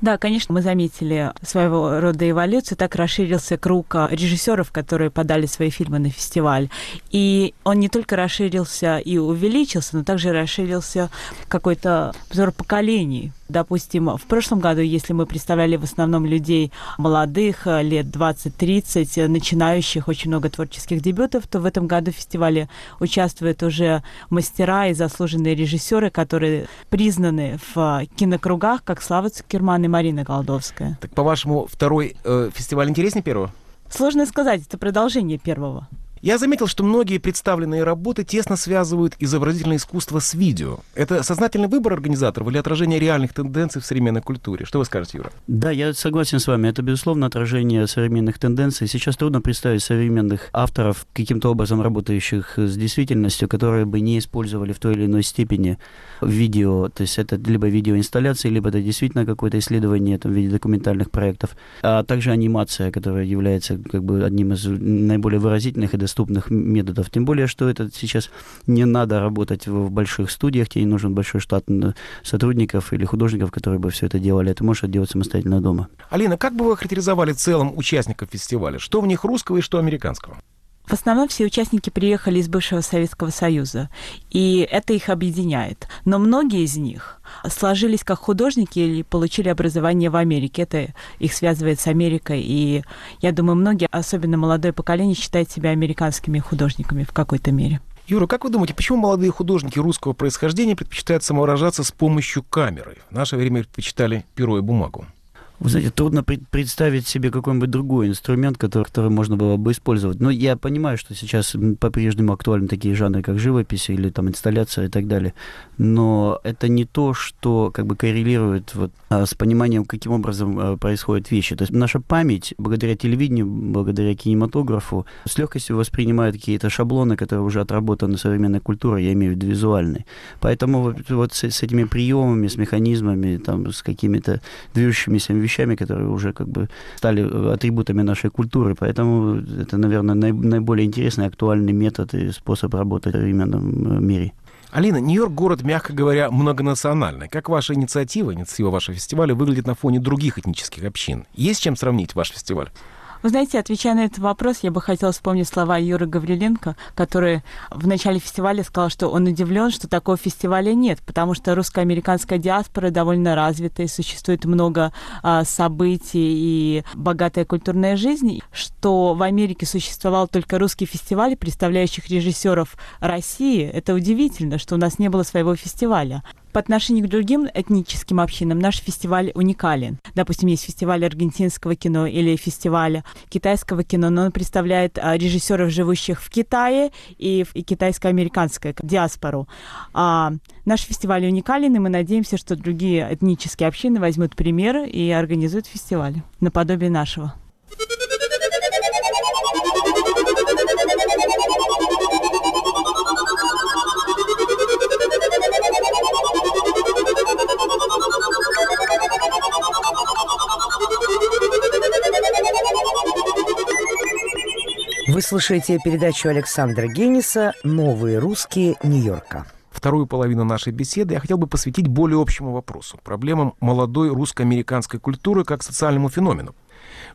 Да, конечно, мы заметили своего рода эволюцию. Так расширился круг а, режиссеров, которые подали свои фильмы на фестиваль. И он не только расширился и увеличился, но также расширился какой-то взор поколений. Допустим, в прошлом году, если мы представляли в основном людей молодых, а, лет 20-30, начинающих, очень много творческих дебютов, то в этом году в фестивале участвуют уже мастера и заслуженные режиссеры, которые признаны в а, кинокругах, как Слава Цукерман и Марина Голдовская. Так, по-вашему, второй э, фестиваль интереснее первого? Сложно сказать, это продолжение первого. Я заметил, что многие представленные работы тесно связывают изобразительное искусство с видео. Это сознательный выбор организаторов или отражение реальных тенденций в современной культуре? Что вы скажете, Юра? Да, я согласен с вами. Это, безусловно, отражение современных тенденций. Сейчас трудно представить современных авторов, каким-то образом работающих с действительностью, которые бы не использовали в той или иной степени видео. То есть это либо видеоинсталляции, либо это действительно какое-то исследование там, в виде документальных проектов. А также анимация, которая является как бы одним из наиболее выразительных и доступных методов. Тем более, что это сейчас не надо работать в больших студиях, тебе не нужен большой штат сотрудников или художников, которые бы все это делали. Это можешь делать самостоятельно дома. Алина, как бы вы характеризовали в целом участников фестиваля? Что в них русского и что американского? В основном все участники приехали из бывшего Советского Союза, и это их объединяет. Но многие из них сложились как художники или получили образование в Америке. Это их связывает с Америкой, и я думаю, многие, особенно молодое поколение, считают себя американскими художниками в какой-то мере. Юра, как вы думаете, почему молодые художники русского происхождения предпочитают самовыражаться с помощью камеры? В наше время предпочитали перо и бумагу. Вы знаете, трудно представить себе какой-нибудь другой инструмент, который, который можно было бы использовать. Но я понимаю, что сейчас по-прежнему актуальны такие жанры, как живопись или там инсталляция и так далее. Но это не то, что как бы коррелирует вот, а, с пониманием, каким образом а, происходят вещи. То есть наша память, благодаря телевидению, благодаря кинематографу, с легкостью воспринимает какие-то шаблоны, которые уже отработаны современной культурой, я имею в виду визуальной. Поэтому вот, вот с, с этими приемами, с механизмами, там, с какими-то движущимися вещами, которые уже как бы стали э, атрибутами нашей культуры. Поэтому это, наверное, наиболее интересный, актуальный метод и способ работы в современном э, мире. Алина, Нью-Йорк город, мягко говоря, многонациональный. Как ваша инициатива, инициатива вашего фестиваля выглядит на фоне других этнических общин? Есть чем сравнить ваш фестиваль? Вы знаете, отвечая на этот вопрос, я бы хотела вспомнить слова Юры Гавриленко, который в начале фестиваля сказал, что он удивлен, что такого фестиваля нет, потому что русско-американская диаспора довольно развита, и существует много а, событий и богатая культурная жизнь, что в Америке существовал только русский фестиваль, представляющих режиссеров России. Это удивительно, что у нас не было своего фестиваля. По отношению к другим этническим общинам наш фестиваль уникален. Допустим, есть фестиваль аргентинского кино или фестиваль китайского кино, но он представляет а, режиссеров, живущих в Китае и, и китайско-американскую диаспору. А, наш фестиваль уникален, и мы надеемся, что другие этнические общины возьмут пример и организуют фестиваль наподобие нашего. Вы слушаете передачу Александра Гениса «Новые русские Нью-Йорка». Вторую половину нашей беседы я хотел бы посвятить более общему вопросу – проблемам молодой русско-американской культуры как социальному феномену.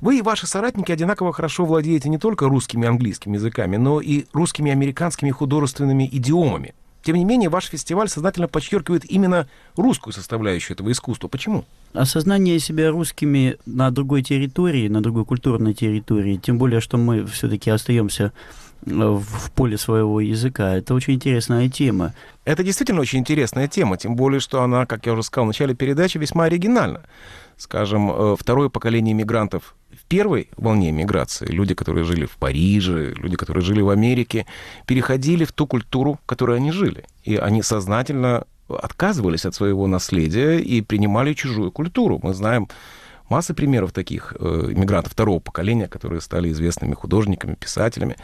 Вы и ваши соратники одинаково хорошо владеете не только русскими и английскими языками, но и русскими и американскими художественными идиомами. Тем не менее, ваш фестиваль сознательно подчеркивает именно русскую составляющую этого искусства. Почему? Осознание себя русскими на другой территории, на другой культурной территории, тем более, что мы все-таки остаемся э, в поле своего языка. Это очень интересная тема. Это действительно очень интересная тема, тем более, что она, как я уже сказал в начале передачи, весьма оригинальна. Скажем, э, второе поколение мигрантов в первой волне миграции, люди, которые жили в Париже, люди, которые жили в Америке, переходили в ту культуру, в которой они жили. И они сознательно отказывались от своего наследия и принимали чужую культуру. Мы знаем массы примеров таких э, иммигрантов второго поколения, которые стали известными художниками, писателями.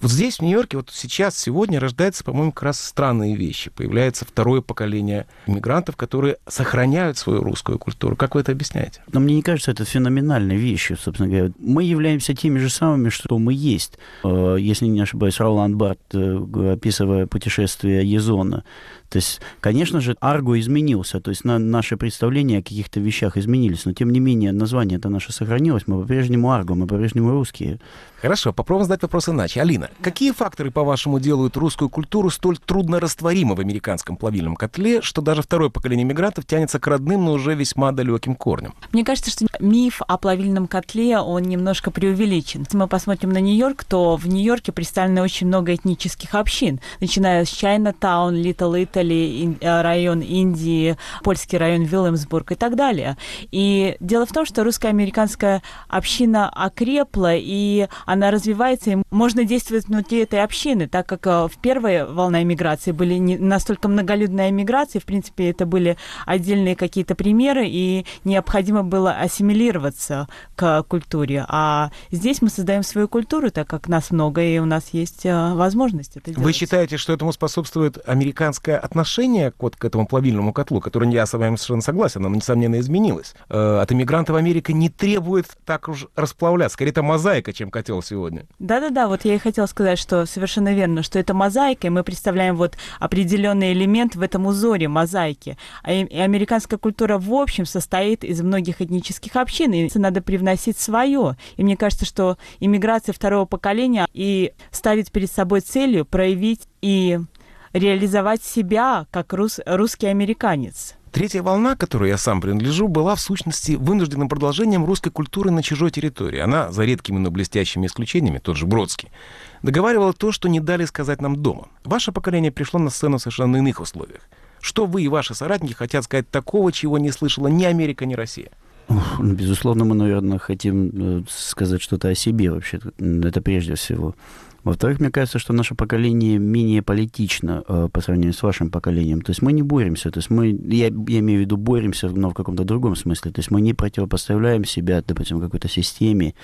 Вот здесь, в Нью-Йорке, вот сейчас, сегодня рождаются, по-моему, как раз странные вещи. Появляется второе поколение иммигрантов, которые сохраняют свою русскую культуру. Как вы это объясняете? Но мне не кажется, это феноменальной вещью, собственно говоря. Мы являемся теми же самыми, что мы есть. Э, если не ошибаюсь, Роланд Барт, э, описывая путешествие Езона, то есть, конечно же, Арго изменился, то есть на, наши представления о каких-то вещах изменились, но тем не менее название это наше сохранилось, мы по-прежнему Арго, мы по-прежнему русские. Хорошо, попробуем задать вопрос иначе. Алина, какие факторы, по-вашему, делают русскую культуру столь трудно растворимой в американском плавильном котле, что даже второе поколение мигрантов тянется к родным, но уже весьма далеким корням? Мне кажется, что миф о плавильном котле, он немножко преувеличен. Если мы посмотрим на Нью-Йорк, то в Нью-Йорке представлено очень много этнических общин, начиная с Чайна-таун, Литл Итали, э, район Индии, польский район Вильямсбург и так далее. И дело в том, что русско-американская община окрепла, и она развивается, и можно действовать внутри этой общины, так как э, в первой волне миграции были не настолько многолюдная миграция, в принципе, это были отдельные какие-то примеры, и необходимо было ассимилироваться к культуре. А здесь мы создаем свою культуру, так как нас много, и у нас есть э, возможность это делать. Вы считаете, что этому способствует американское отношение вот к этому плавильному котлу, которое я с вами совершенно согласен, оно, несомненно, изменилось. Э, от иммигрантов Америка не требует так уж расплавляться. Скорее, это мозаика, чем котел сегодня. Да-да-да, вот я и хотела сказать, что совершенно верно, что это мозаика, и мы представляем вот определенный элемент в этом узоре мозаики. А и американская культура в общем состоит из многих этнических общин, и надо привносить свое. И мне кажется, что иммиграция второго поколения и ставит перед собой целью проявить и реализовать себя как рус, русский американец. Третья волна, которой я сам принадлежу, была в сущности вынужденным продолжением русской культуры на чужой территории. Она, за редкими, но блестящими исключениями, тот же Бродский, договаривала то, что не дали сказать нам дома. Ваше поколение пришло на сцену в совершенно иных условиях. Что вы и ваши соратники хотят сказать такого, чего не слышала ни Америка, ни Россия? Безусловно, мы, наверное, хотим э, сказать что-то о себе вообще. Это прежде всего. Во-вторых, мне кажется, что наше поколение менее политично э, по сравнению с вашим поколением. То есть мы не боремся. То есть мы, я, я имею в виду, боремся, но в каком-то другом смысле. То есть мы не противопоставляем себя, допустим, какой-то системе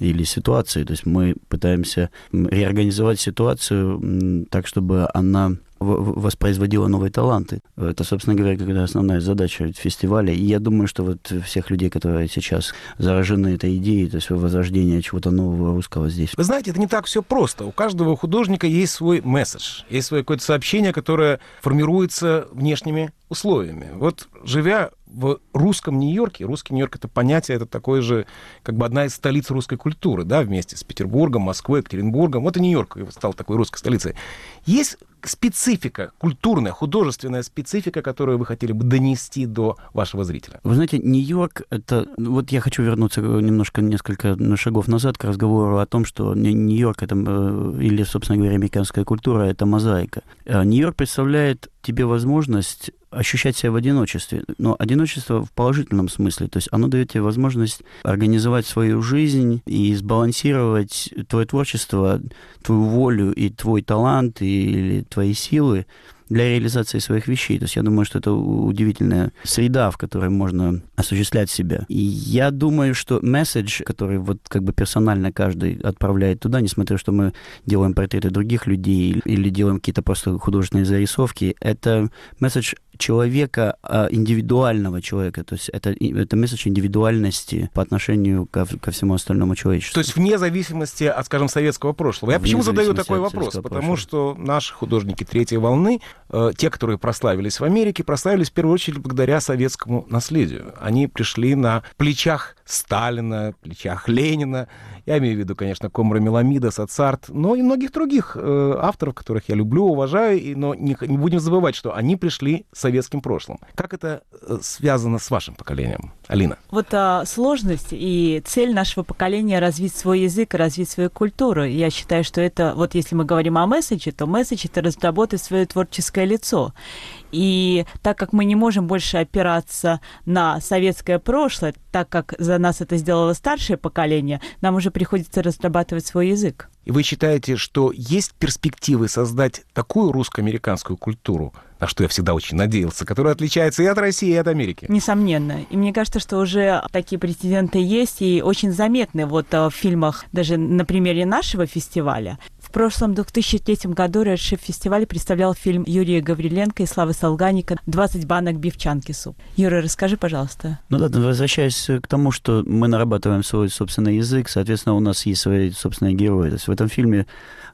или ситуации. То есть мы пытаемся реорганизовать ситуацию так, чтобы она воспроизводила новые таланты. Это, собственно говоря, когда основная задача фестиваля. И я думаю, что вот всех людей, которые сейчас заражены этой идеей, то есть возрождение чего-то нового русского здесь. Вы знаете, это не так все просто. У каждого художника есть свой месседж, есть свое какое-то сообщение, которое формируется внешними условиями. Вот живя в русском Нью-Йорке, русский Нью-Йорк это понятие, это такое же, как бы одна из столиц русской культуры, да, вместе с Петербургом, Москвой, Екатеринбургом. Вот и Нью-Йорк стал такой русской столицей. Есть специфика, культурная, художественная специфика, которую вы хотели бы донести до вашего зрителя? Вы знаете, Нью-Йорк, это... Вот я хочу вернуться немножко, несколько шагов назад к разговору о том, что Нью-Йорк, это, э, или, собственно говоря, американская культура, это мозаика. Э, Нью-Йорк представляет тебе возможность ощущать себя в одиночестве, но одиночество в положительном смысле, то есть оно дает тебе возможность организовать свою жизнь и сбалансировать твое творчество, твою волю и твой талант или твои силы для реализации своих вещей. То есть я думаю, что это удивительная среда, в которой можно осуществлять себя. И я думаю, что месседж, который вот как бы персонально каждый отправляет туда, несмотря что мы делаем портреты других людей или делаем какие-то просто художественные зарисовки, это месседж человека, а, индивидуального человека. То есть это, это месседж индивидуальности по отношению ко, ко всему остальному человечеству. То есть вне зависимости от, скажем, советского прошлого. Я вне почему задаю такой вопрос? Потому что наши художники третьей волны, э, те, которые прославились в Америке, прославились в первую очередь благодаря советскому наследию. Они пришли на плечах Сталина, плечах Ленина. Я имею в виду, конечно, Комра Меламида, Сацарт, но и многих других э, авторов, которых я люблю, уважаю, и, но не, не будем забывать, что они пришли с советским прошлым. Как это э, связано с вашим поколением? Алина. Вот а, сложность и цель нашего поколения развить свой язык, развить свою культуру. Я считаю, что это, вот если мы говорим о месседже, то месседж это разработать свое творческое лицо. И так как мы не можем больше опираться на советское прошлое, так как за нас это сделало старшее поколение, нам уже приходится разрабатывать свой язык. И вы считаете, что есть перспективы создать такую русско-американскую культуру, на что я всегда очень надеялся, которая отличается и от России, и от Америки? Несомненно. И мне кажется, что уже такие прецеденты есть и очень заметны вот э, в фильмах, даже на примере нашего фестиваля. В прошлом 2003 году Red Shift фестиваль представлял фильм Юрия Гавриленко и Славы Солганика «20 банок бифчанки суп». Юра, расскажи, пожалуйста. Ну да, возвращаясь к тому, что мы нарабатываем свой собственный язык, соответственно, у нас есть свои собственные герои. То есть в этом фильме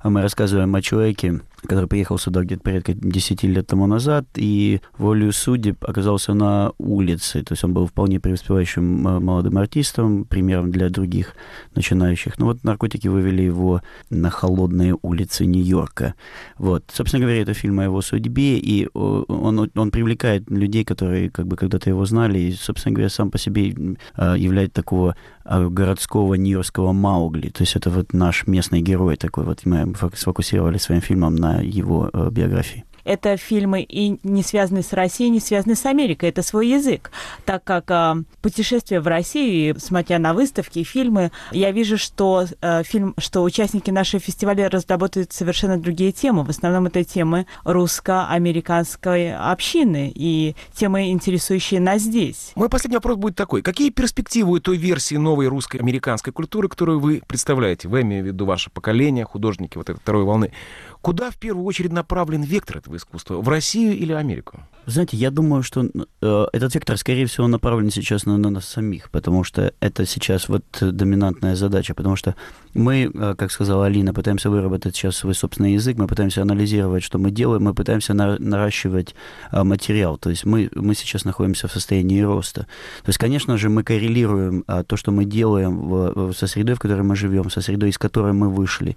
мы рассказываем о человеке, который приехал сюда где-то порядка 10 лет тому назад, и волею судеб оказался на улице. То есть он был вполне преуспевающим э, молодым артистом, примером для других начинающих. Но вот наркотики вывели его на холодные улицы Нью-Йорка. Вот. Собственно говоря, это фильм о его судьбе, и он, он привлекает людей, которые как бы когда-то его знали, и, собственно говоря, сам по себе э, является такого э, городского нью-йоркского Маугли. То есть это вот наш местный герой такой. Вот мы сфокусировали своим фильмом на его э, биографии это фильмы и не связанные с Россией, не связанные с Америкой, это свой язык. Так как э, путешествие в Россию, смотря на выставки и фильмы, я вижу, что э, фильм, что участники нашего фестиваля разработают совершенно другие темы. В основном это темы русско-американской общины и темы, интересующие нас здесь. Мой последний вопрос будет такой. Какие перспективы у той версии новой русско-американской культуры, которую вы представляете? Вы, имею в виду ваше поколение, художники вот этой второй волны. Куда в первую очередь направлен вектор этого искусства? В Россию или Америку? Знаете, я думаю, что э, этот вектор, скорее всего, направлен сейчас на, на нас самих, потому что это сейчас вот доминантная задача, потому что мы, э, как сказала Алина, пытаемся выработать сейчас свой собственный язык, мы пытаемся анализировать, что мы делаем, мы пытаемся на, наращивать э, материал, то есть мы, мы сейчас находимся в состоянии роста. То есть, конечно же, мы коррелируем э, то, что мы делаем в, со средой, в которой мы живем, со средой, из которой мы вышли.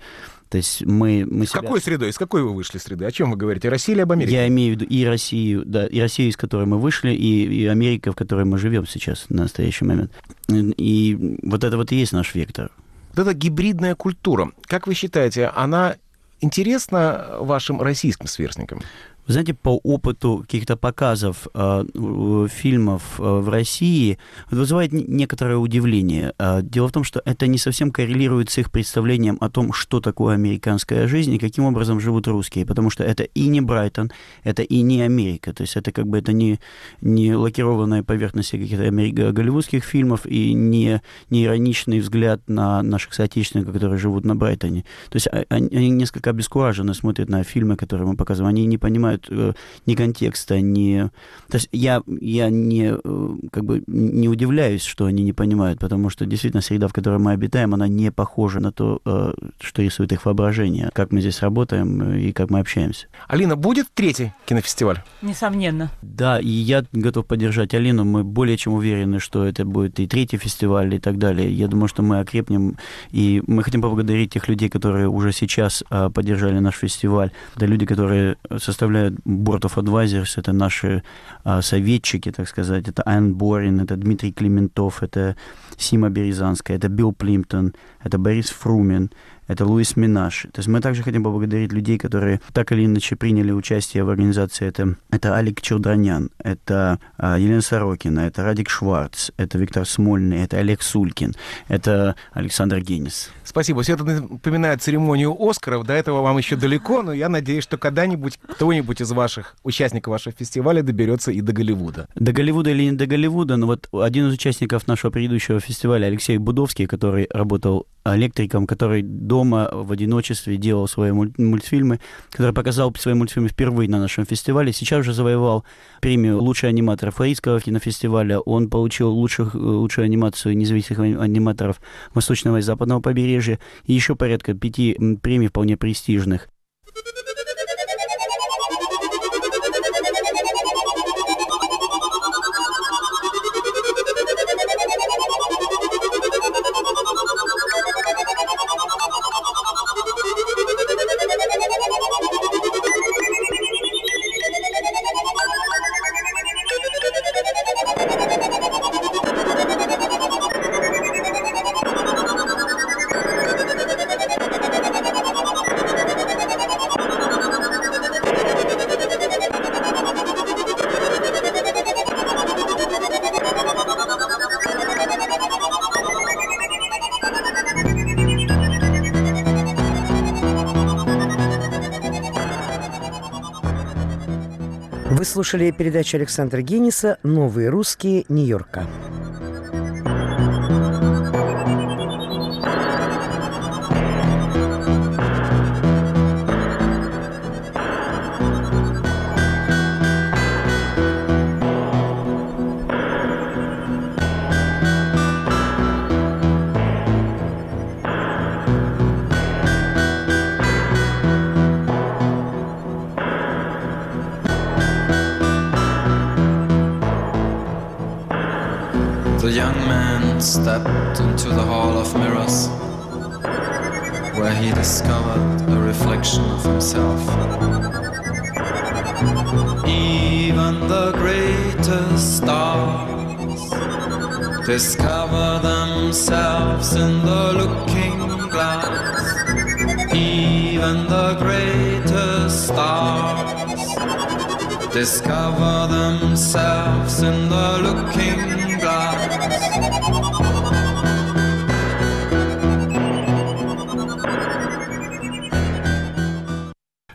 То есть мы, мы С себя... какой средой? Из какой вы вышли среды? О чем вы говорите? Россия или об Америке? Я имею в виду и Россию, да, и Россию, из которой мы вышли, и, и Америка, в которой мы живем сейчас на настоящий момент. И вот это вот и есть наш вектор. Вот эта гибридная культура, как вы считаете, она интересна вашим российским сверстникам? Вы знаете, по опыту каких-то показов э, фильмов э, в России вызывает некоторое удивление. Э, дело в том, что это не совсем коррелирует с их представлением о том, что такое американская жизнь и каким образом живут русские, потому что это и не Брайтон, это и не Америка, то есть это как бы это не, не лакированная поверхность каких-то голливудских фильмов и не, не ироничный взгляд на наших соотечественников, которые живут на Брайтоне. То есть они, они несколько обескураженно смотрят на фильмы, которые мы показываем, они не понимают, понимают э, ни контекста, ни... То есть я, я не, э, как бы не удивляюсь, что они не понимают, потому что действительно среда, в которой мы обитаем, она не похожа на то, э, что рисует их воображение, как мы здесь работаем и как мы общаемся. Алина, будет третий кинофестиваль? Несомненно. Да, и я готов поддержать Алину. Мы более чем уверены, что это будет и третий фестиваль и так далее. Я думаю, что мы окрепнем, и мы хотим поблагодарить тех людей, которые уже сейчас поддержали наш фестиваль. Это люди, которые составляют Board of Advisors, это наши а, советчики, так сказать, это Айн Борин, это Дмитрий Клементов, это Сима Березанская, это Билл Плимптон, это Борис Фрумин, это Луис Минаш. То есть мы также хотим поблагодарить людей, которые так или иначе приняли участие в организации. Это, это Алик Челдранян, это а, Елена Сорокина, это Радик Шварц, это Виктор Смольный, это Олег Сулькин, это Александр Генис. Спасибо. Все это напоминает церемонию Оскаров. До этого вам еще далеко, но я надеюсь, что когда-нибудь кто-нибудь из ваших участников вашего фестиваля доберется и до Голливуда. До Голливуда или не до Голливуда, но вот один из участников нашего предыдущего фестиваля, Алексей Будовский, который работал электриком, который дома в одиночестве делал свои мультфильмы, который показал свои мультфильмы впервые на нашем фестивале. Сейчас уже завоевал премию «Лучший аниматор» Флоридского кинофестиваля. Он получил лучших, лучшую анимацию независимых аниматоров Восточного и Западного побережья и еще порядка пяти премий вполне престижных. Слушали передачу Александра Гениса «Новые русские Нью-Йорка». Himself. Even the greatest stars discover themselves in the looking glass. Even the greatest stars discover themselves in the looking glass.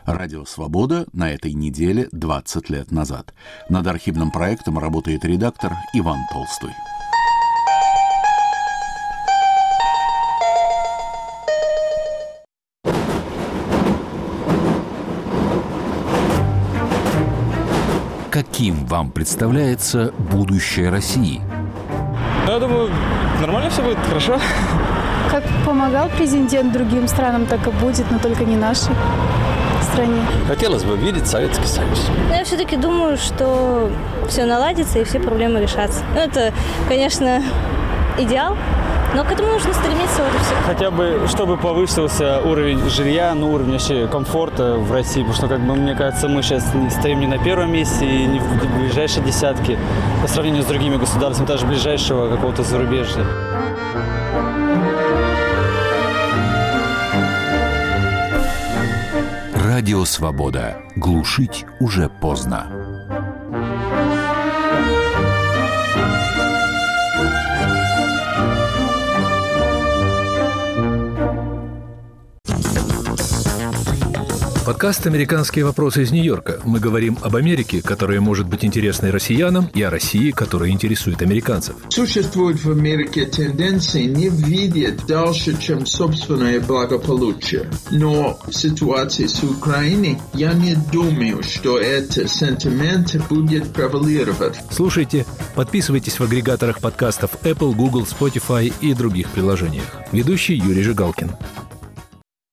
Радио «Свобода» на этой неделе 20 лет назад. Над архивным проектом работает редактор Иван Толстой. Каким вам представляется будущее России? Я думаю, нормально все будет, хорошо. Как помогал президент другим странам, так и будет, но только не нашей стране. Хотелось бы видеть Советский Союз. Но я все-таки думаю, что все наладится и все проблемы решатся. Ну, это, конечно, идеал, но к этому нужно стремиться вот и все. Хотя бы, чтобы повысился уровень жилья, ну, уровень вообще комфорта в России, потому что, как бы, мне кажется, мы сейчас стоим не на первом месте и не в ближайшей десятке по сравнению с другими государствами, даже ближайшего какого-то зарубежья. Радио «Свобода». Глушить уже поздно. Подкаст «Американские вопросы из Нью-Йорка». Мы говорим об Америке, которая может быть интересной россиянам, и о России, которая интересует американцев. Существует в Америке тенденции не видеть дальше, чем собственное благополучие. Но в ситуации с Украиной я не думаю, что этот сентимент будет превалировать. Слушайте, подписывайтесь в агрегаторах подкастов Apple, Google, Spotify и других приложениях. Ведущий Юрий Жигалкин.